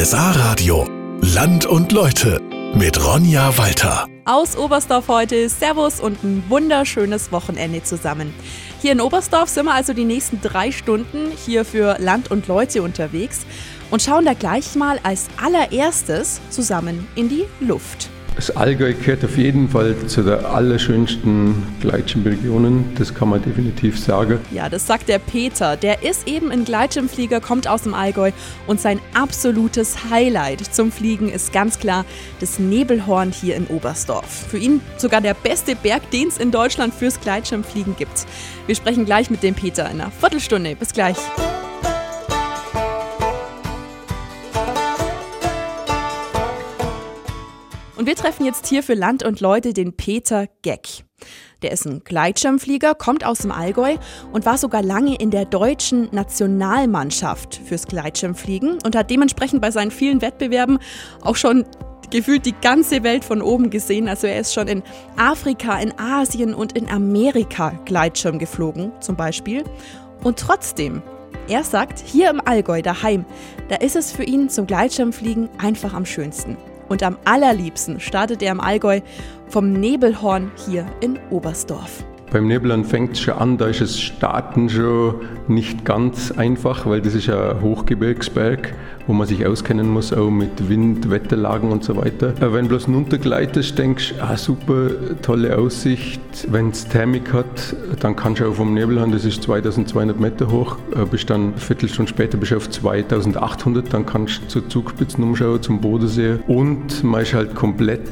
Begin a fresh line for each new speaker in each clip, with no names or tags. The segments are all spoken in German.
RSA Radio. Land und Leute mit Ronja Walter.
Aus Oberstdorf heute Servus und ein wunderschönes Wochenende zusammen. Hier in Oberstdorf sind wir also die nächsten drei Stunden hier für Land und Leute unterwegs und schauen da gleich mal als allererstes zusammen in die Luft.
Das Allgäu gehört auf jeden Fall zu der allerschönsten Gleitschirmregionen, das kann man definitiv sagen.
Ja, das sagt der Peter. Der ist eben ein Gleitschirmflieger, kommt aus dem Allgäu und sein absolutes Highlight zum Fliegen ist ganz klar das Nebelhorn hier in Oberstdorf. Für ihn sogar der beste Berg, den es in Deutschland fürs Gleitschirmfliegen gibt. Wir sprechen gleich mit dem Peter in einer Viertelstunde. Bis gleich. Wir treffen jetzt hier für Land und Leute den Peter Geck. Der ist ein Gleitschirmflieger, kommt aus dem Allgäu und war sogar lange in der deutschen Nationalmannschaft fürs Gleitschirmfliegen und hat dementsprechend bei seinen vielen Wettbewerben auch schon gefühlt die ganze Welt von oben gesehen. Also er ist schon in Afrika, in Asien und in Amerika Gleitschirm geflogen zum Beispiel. Und trotzdem, er sagt, hier im Allgäu daheim, da ist es für ihn zum Gleitschirmfliegen einfach am schönsten. Und am allerliebsten startet er im Allgäu vom Nebelhorn hier in Oberstdorf.
Beim Nebelhorn fängt es schon an, da ist das Starten schon nicht ganz einfach, weil das ist ein Hochgebirgsberg, wo man sich auskennen muss, auch mit Wind, Wetterlagen und so weiter. Äh, wenn du bloß runtergleitest, denkst du, ah, super, tolle Aussicht. Wenn es Thermik hat, dann kannst du auch vom Nebelhorn, das ist 2200 Meter hoch, äh, bist dann eine Viertelstunde später bist auf 2800, dann kannst du zur Zugspitzen umschauen, zum Bodensee und man ist halt komplett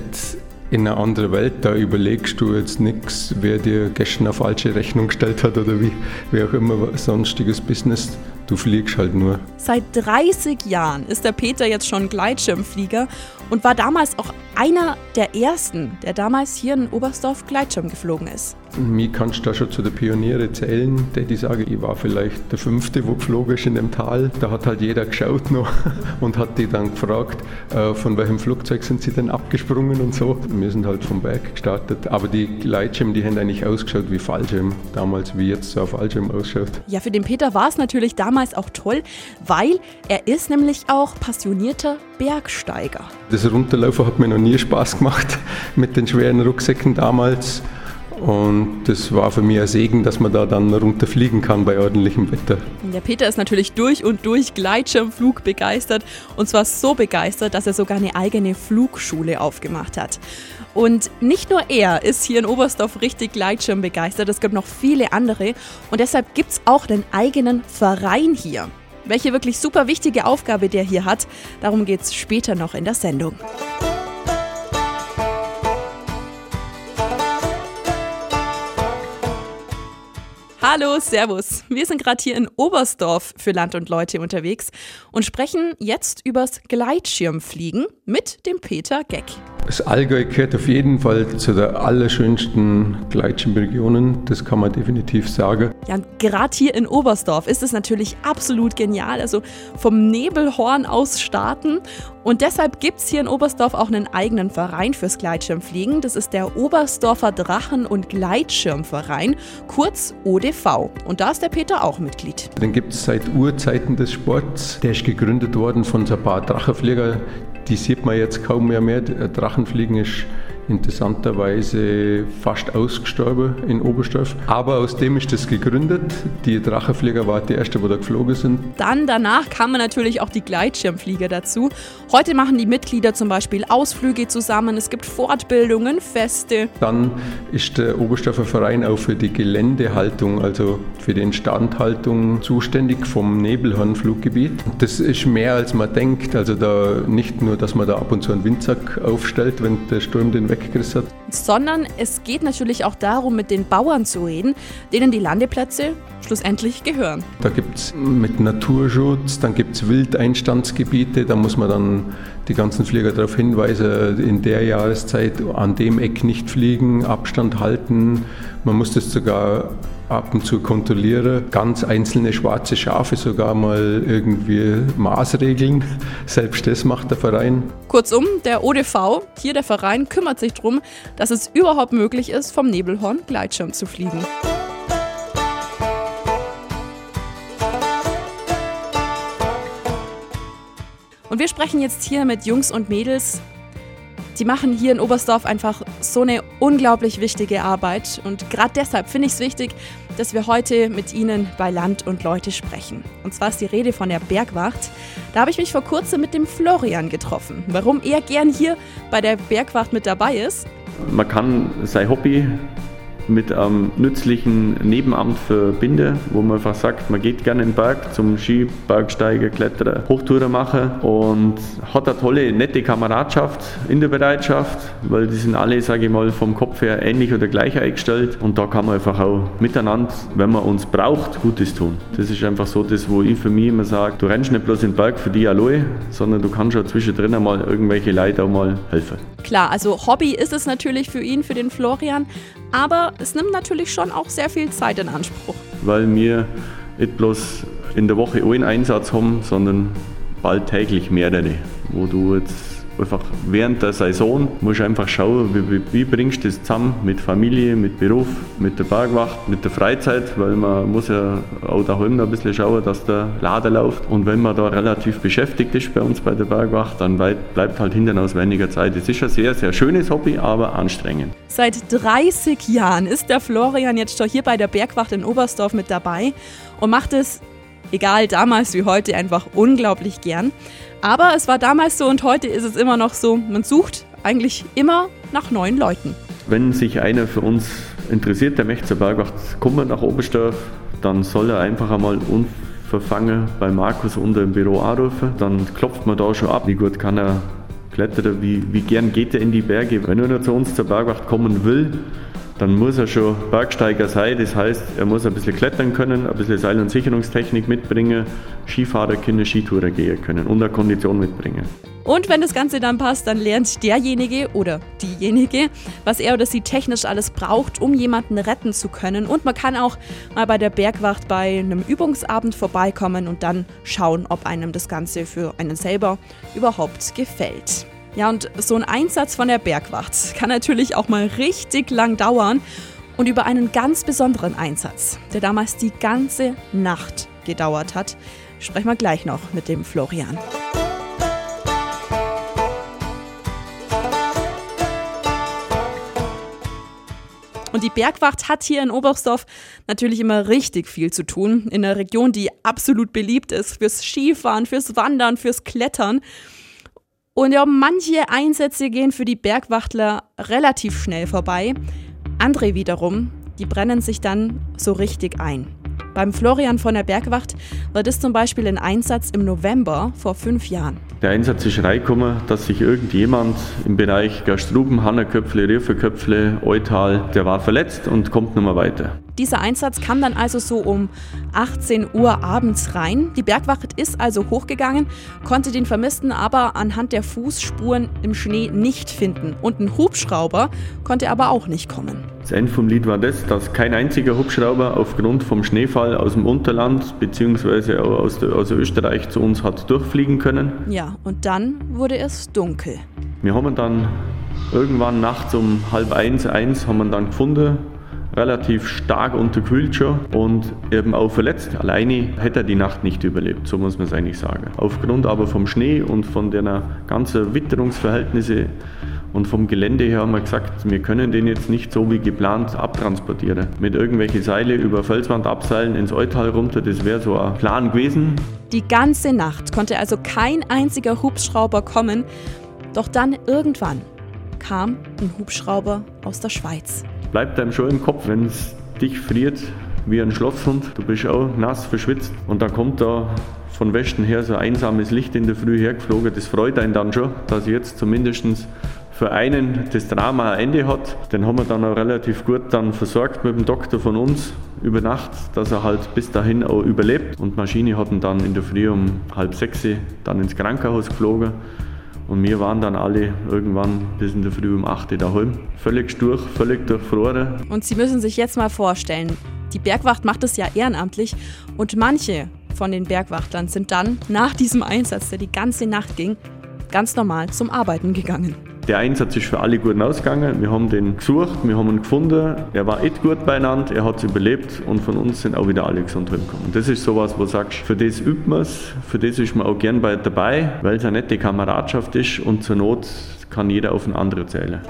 in eine andere Welt. Da überlegst du jetzt nichts, wer dir gestern eine falsche Rechnung gestellt hat oder wie, wie auch immer sonstiges Business. Du fliegst halt nur.
Seit 30 Jahren ist der Peter jetzt schon Gleitschirmflieger und war damals auch einer der ersten, der damals hier in Oberstdorf Gleitschirm geflogen ist.
Mich kannst du da schon zu den Pioniere zählen, die, die sagen, ich war vielleicht der Fünfte, wo geflogen ist in dem Tal. Da hat halt jeder geschaut noch und hat die dann gefragt, äh, von welchem Flugzeug sind sie denn abgesprungen und so. Wir sind halt vom Berg gestartet. Aber die Gleitschirme, die haben eigentlich ausgeschaut wie Fallschirm, damals wie jetzt so ein Fallschirm ausschaut.
Ja, für den Peter war es natürlich damals auch toll, weil er ist nämlich auch passionierter Bergsteiger.
Das Runterlaufen hat mir noch nie Spaß gemacht mit den schweren Rucksäcken damals. Und das war für mich ein Segen, dass man da dann runterfliegen kann bei ordentlichem Wetter.
Der Peter ist natürlich durch und durch Gleitschirmflug begeistert. Und zwar so begeistert, dass er sogar eine eigene Flugschule aufgemacht hat. Und nicht nur er ist hier in Oberstdorf richtig Gleitschirm begeistert, es gibt noch viele andere. Und deshalb gibt es auch einen eigenen Verein hier. Welche wirklich super wichtige Aufgabe der hier hat, darum geht es später noch in der Sendung. Hallo, Servus. Wir sind gerade hier in Oberstdorf für Land und Leute unterwegs und sprechen jetzt übers Gleitschirmfliegen mit dem Peter Geck.
Das Allgäu gehört auf jeden Fall zu der allerschönsten Gleitschirmregionen, das kann man definitiv sagen.
Ja, gerade hier in Oberstdorf ist es natürlich absolut genial. Also vom Nebelhorn aus starten. Und deshalb gibt es hier in Oberstdorf auch einen eigenen Verein fürs Gleitschirmfliegen. Das ist der Oberstdorfer Drachen- und Gleitschirmverein, kurz ODV. Und da ist der Peter auch Mitglied.
Den gibt es seit Urzeiten des Sports. Der ist gegründet worden von so ein paar Drachenflieger, die sieht man jetzt kaum mehr mehr. Drachenfliegen ist interessanterweise fast ausgestorben in Oberstdorf. Aber aus dem ist das gegründet. Die Drachenflieger waren die erste, wo da geflogen sind.
Dann danach kamen natürlich auch die Gleitschirmflieger dazu. Heute machen die Mitglieder zum Beispiel Ausflüge zusammen. Es gibt Fortbildungen, Feste.
Dann ist der Oberstdorfer Verein auch für die Geländehaltung, also für die Instandhaltung zuständig vom Nebelhornfluggebiet. Das ist mehr als man denkt. Also da nicht nur, dass man da ab und zu einen Windsack aufstellt, wenn der Sturm den weg weggerissen hat.
Sondern es geht natürlich auch darum, mit den Bauern zu reden, denen die Landeplätze schlussendlich gehören.
Da gibt es mit Naturschutz, dann gibt es Wildeinstandsgebiete, da muss man dann die ganzen Flieger darauf hinweisen, in der Jahreszeit an dem Eck nicht fliegen, Abstand halten. Man muss das sogar ab und zu kontrollieren, ganz einzelne schwarze Schafe sogar mal irgendwie maßregeln. Selbst das macht der Verein.
Kurzum, der ODV, hier der Verein, kümmert sich darum, dass es überhaupt möglich ist, vom Nebelhorn Gleitschirm zu fliegen. Und wir sprechen jetzt hier mit Jungs und Mädels. Die machen hier in Oberstdorf einfach so eine unglaublich wichtige Arbeit. Und gerade deshalb finde ich es wichtig, dass wir heute mit Ihnen bei Land und Leute sprechen. Und zwar ist die Rede von der Bergwacht. Da habe ich mich vor kurzem mit dem Florian getroffen. Warum er gern hier bei der Bergwacht mit dabei ist?
Man kann sein Hobby mit einem nützlichen Nebenamt verbinden, wo man einfach sagt, man geht gerne in den Berg zum Ski, Bergsteigen, Klettern, Hochtouren machen und hat eine tolle, nette Kameradschaft in der Bereitschaft, weil die sind alle, sage ich mal, vom Kopf her ähnlich oder gleich eingestellt und da kann man einfach auch miteinander, wenn man uns braucht, Gutes tun. Das ist einfach so das, wo ich für mich immer sage, du rennst nicht bloß in den Berg für die allein, sondern du kannst auch zwischendrin einmal irgendwelche Leute auch mal helfen.
Klar, also Hobby ist es natürlich für ihn, für den Florian, aber es nimmt natürlich schon auch sehr viel Zeit in Anspruch.
Weil wir nicht bloß in der Woche einen Einsatz haben, sondern bald täglich mehrere, wo du jetzt einfach während der Saison musst du einfach schauen, wie, wie, wie, bringst du das zusammen mit Familie, mit Beruf, mit der Bergwacht, mit der Freizeit, weil man muss ja auch daheim noch ein bisschen schauen, dass der Lader läuft. Und wenn man da relativ beschäftigt ist bei uns bei der Bergwacht, dann bleibt halt hinten aus weniger Zeit. Es ist ein sehr, sehr schönes Hobby, aber anstrengend.
Seit 30 Jahren ist der Florian jetzt schon hier bei der Bergwacht in Oberstdorf mit dabei und macht es, egal damals wie heute, einfach unglaublich gern. Aber es war damals so und heute ist es immer noch so. Man sucht eigentlich immer nach neuen Leuten.
Wenn sich einer für uns interessiert, der möchte zur Bergwacht kommen nach Oberstdorf, dann soll er einfach einmal unverfangen bei Markus unter im Büro anrufen. Dann klopft man da schon ab, wie gut kann er klettern, wie, wie gern geht er in die Berge. Wenn er zu uns zur Bergwacht kommen will, dann muss er schon Bergsteiger sein. Das heißt, er muss ein bisschen klettern können, ein bisschen Seil- und Sicherungstechnik mitbringen, Skifahrer können, Skitourer gehen können und eine Kondition mitbringen.
Und wenn das Ganze dann passt, dann lernt derjenige oder diejenige, was er oder sie technisch alles braucht, um jemanden retten zu können. Und man kann auch mal bei der Bergwacht bei einem Übungsabend vorbeikommen und dann schauen, ob einem das Ganze für einen selber überhaupt gefällt. Ja, und so ein Einsatz von der Bergwacht kann natürlich auch mal richtig lang dauern. Und über einen ganz besonderen Einsatz, der damals die ganze Nacht gedauert hat, sprechen wir gleich noch mit dem Florian. Und die Bergwacht hat hier in Oberstdorf natürlich immer richtig viel zu tun. In einer Region, die absolut beliebt ist fürs Skifahren, fürs Wandern, fürs Klettern. Und ja, manche Einsätze gehen für die Bergwachtler relativ schnell vorbei. Andere wiederum, die brennen sich dann so richtig ein. Beim Florian von der Bergwacht war das zum Beispiel ein Einsatz im November vor fünf Jahren.
Der Einsatz ist reingekommen, dass sich irgendjemand im Bereich Gastruben, Hannerköpfle, Rierferköpfle, Eutal, der war verletzt und kommt nicht mehr weiter.
Dieser Einsatz kam dann also so um 18 Uhr abends rein. Die Bergwacht ist also hochgegangen, konnte den Vermissten aber anhand der Fußspuren im Schnee nicht finden. Und ein Hubschrauber konnte aber auch nicht kommen.
Das Ende vom Lied war das, dass kein einziger Hubschrauber aufgrund vom Schneefall aus dem Unterland bzw. aus, aus Österreich zu uns hat durchfliegen können.
Ja, und dann wurde es dunkel.
Wir haben dann irgendwann nachts um halb eins, eins haben wir dann gefunden, relativ stark unterkühlt schon und eben auch verletzt. Alleine hätte er die Nacht nicht überlebt, so muss man es eigentlich sagen. Aufgrund aber vom Schnee und von den ganzen Witterungsverhältnissen und vom Gelände her haben wir gesagt, wir können den jetzt nicht so wie geplant abtransportieren. Mit irgendwelchen Seile über Felswand abseilen ins Eutal runter, das wäre so ein Plan gewesen.
Die ganze Nacht konnte also kein einziger Hubschrauber kommen. Doch dann irgendwann kam ein Hubschrauber aus der Schweiz.
Bleibt einem schon im Kopf, wenn es dich friert wie ein Schlosshund. Du bist auch nass, verschwitzt und dann kommt da von Westen her so ein einsames Licht in der Früh hergeflogen. Das freut einen dann schon, dass jetzt zumindest für einen das Drama ein Ende hat. Den haben wir dann auch relativ gut dann versorgt mit dem Doktor von uns über Nacht, dass er halt bis dahin auch überlebt. Und Maschine hat ihn dann in der Früh um halb sechs dann ins Krankenhaus geflogen. Und wir waren dann alle irgendwann bis in der Früh um 8 Uhr daheim. Völlig durch, völlig durchfroren.
Und Sie müssen sich jetzt mal vorstellen, die Bergwacht macht es ja ehrenamtlich und manche von den Bergwachtlern sind dann nach diesem Einsatz, der die ganze Nacht ging, ganz normal zum Arbeiten gegangen.
Der Einsatz ist für alle gut ausgegangen. Wir haben den gesucht, wir haben ihn gefunden. Er war echt gut beieinander, er hat es überlebt und von uns sind auch wieder alle gesund heimgekommen. Das ist sowas, wo du sagst, für das übt man es, für das ist man auch gern bei dabei, weil es eine nette Kameradschaft ist und zur Not kann jeder auf einen anderen zählen.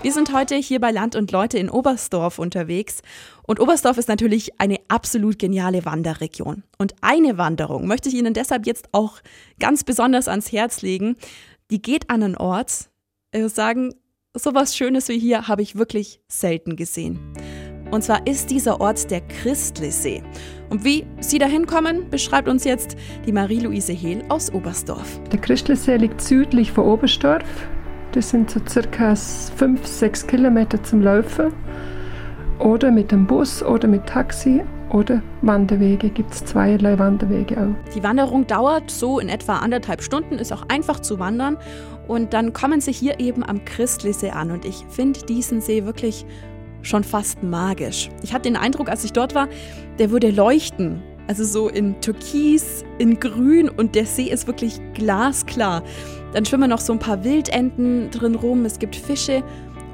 Wir sind heute hier bei Land und Leute in Oberstdorf unterwegs. Und Oberstdorf ist natürlich eine absolut geniale Wanderregion. Und eine Wanderung möchte ich Ihnen deshalb jetzt auch ganz besonders ans Herz legen. Die geht an einen Ort, ich sagen, so was Schönes wie hier habe ich wirklich selten gesehen. Und zwar ist dieser Ort der Christlesee. Und wie Sie da hinkommen, beschreibt uns jetzt die Marie-Louise Hehl aus Oberstdorf.
Der Christlesee liegt südlich von Oberstdorf, das sind so circa 5, 6 Kilometer zum Laufen. Oder mit dem Bus oder mit Taxi oder Wanderwege. Gibt es zweierlei Wanderwege auch.
Die Wanderung dauert so in etwa anderthalb Stunden, ist auch einfach zu wandern. Und dann kommen Sie hier eben am Christlisee an. Und ich finde diesen See wirklich schon fast magisch. Ich hatte den Eindruck, als ich dort war, der würde leuchten. Also so in Türkis, in Grün und der See ist wirklich glasklar. Dann schwimmen noch so ein paar Wildenten drin rum, es gibt Fische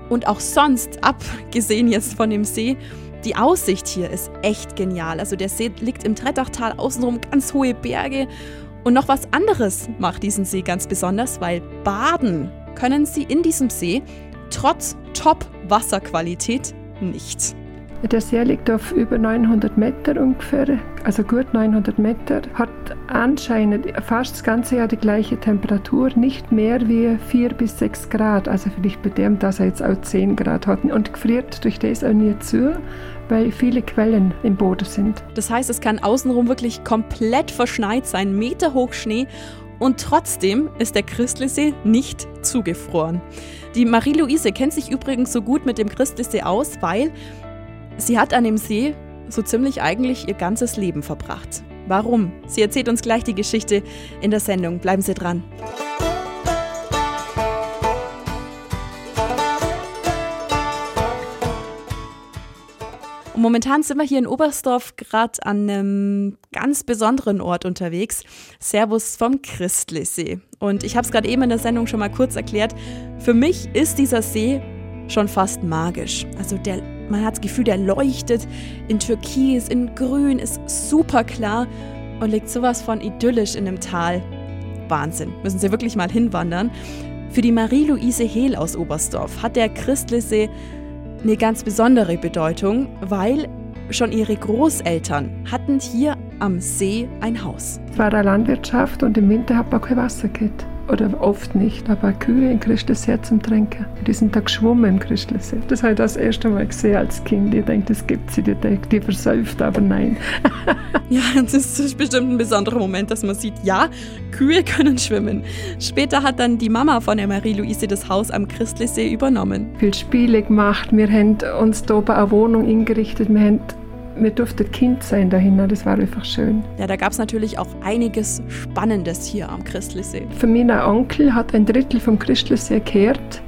und auch sonst, abgesehen jetzt von dem See, die Aussicht hier ist echt genial. Also der See liegt im Trettachtal, außenrum ganz hohe Berge. Und noch was anderes macht diesen See ganz besonders, weil baden können Sie in diesem See trotz Top-Wasserqualität nicht.
Der See liegt auf über 900 Meter ungefähr, also gut 900 Meter, hat anscheinend fast das ganze Jahr die gleiche Temperatur, nicht mehr wie 4 bis 6 Grad, also vielleicht bei dem, dass er jetzt auch 10 Grad hat und gefriert durch das auch nie zu, weil viele Quellen im Boden sind.
Das heißt, es kann außenrum wirklich komplett verschneit sein, Meter hoch Schnee und trotzdem ist der Christlesee nicht zugefroren. Die Marie-Louise kennt sich übrigens so gut mit dem Christlesee aus, weil Sie hat an dem See so ziemlich eigentlich ihr ganzes Leben verbracht. Warum? Sie erzählt uns gleich die Geschichte in der Sendung. Bleiben Sie dran. Und momentan sind wir hier in Oberstdorf gerade an einem ganz besonderen Ort unterwegs. Servus vom Christlesee. Und ich habe es gerade eben in der Sendung schon mal kurz erklärt. Für mich ist dieser See schon fast magisch. Also der man hat das Gefühl, der leuchtet in Türkis, in Grün, ist super klar und liegt sowas von idyllisch in dem Tal. Wahnsinn, müssen Sie wirklich mal hinwandern. Für die Marie-Louise Hehl aus Oberstdorf hat der Christlesee eine ganz besondere Bedeutung, weil schon ihre Großeltern hatten hier am See ein Haus.
Es war eine Landwirtschaft und im Winter hat man kein Wasser gehabt oder oft nicht, aber Kühe in Christlesee zum Trinken. Die sind da geschwommen im Christlesee. Das habe ich das erste Mal gesehen als Kind. Ich denke, das gibt sie, die, die versäuft, aber nein.
ja, das ist bestimmt ein besonderer Moment, dass man sieht, ja, Kühe können schwimmen. Später hat dann die Mama von der Marie-Louise das Haus am Christlesee übernommen.
Viel Spiele gemacht, wir haben uns da oben eine Wohnung eingerichtet, wir haben wir durften Kind sein dahin, das war einfach schön.
Ja, da gab es natürlich auch einiges Spannendes hier am Christlesee.
Für ein Onkel hat ein Drittel vom Christlesee gehört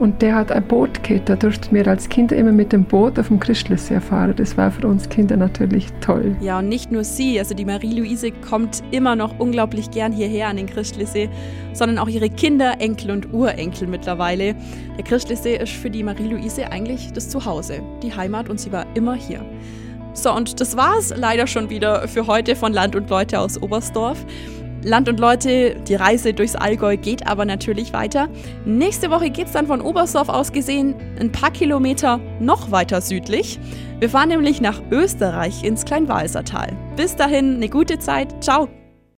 und der hat ein Boot gehabt. Da durften wir als Kinder immer mit dem Boot auf dem Christlesee fahren. Das war für uns Kinder natürlich toll.
Ja, und nicht nur sie, also die Marie-Louise kommt immer noch unglaublich gern hierher an den Christlesee, sondern auch ihre Kinder, Enkel und Urenkel mittlerweile. Der Christlesee ist für die Marie-Louise eigentlich das Zuhause, die Heimat und sie war immer hier. So, und das war's leider schon wieder für heute von Land und Leute aus Oberstdorf. Land und Leute, die Reise durchs Allgäu geht aber natürlich weiter. Nächste Woche geht es dann von Oberstdorf aus gesehen ein paar Kilometer noch weiter südlich. Wir fahren nämlich nach Österreich ins Kleinwalsertal. Bis dahin eine gute Zeit. Ciao.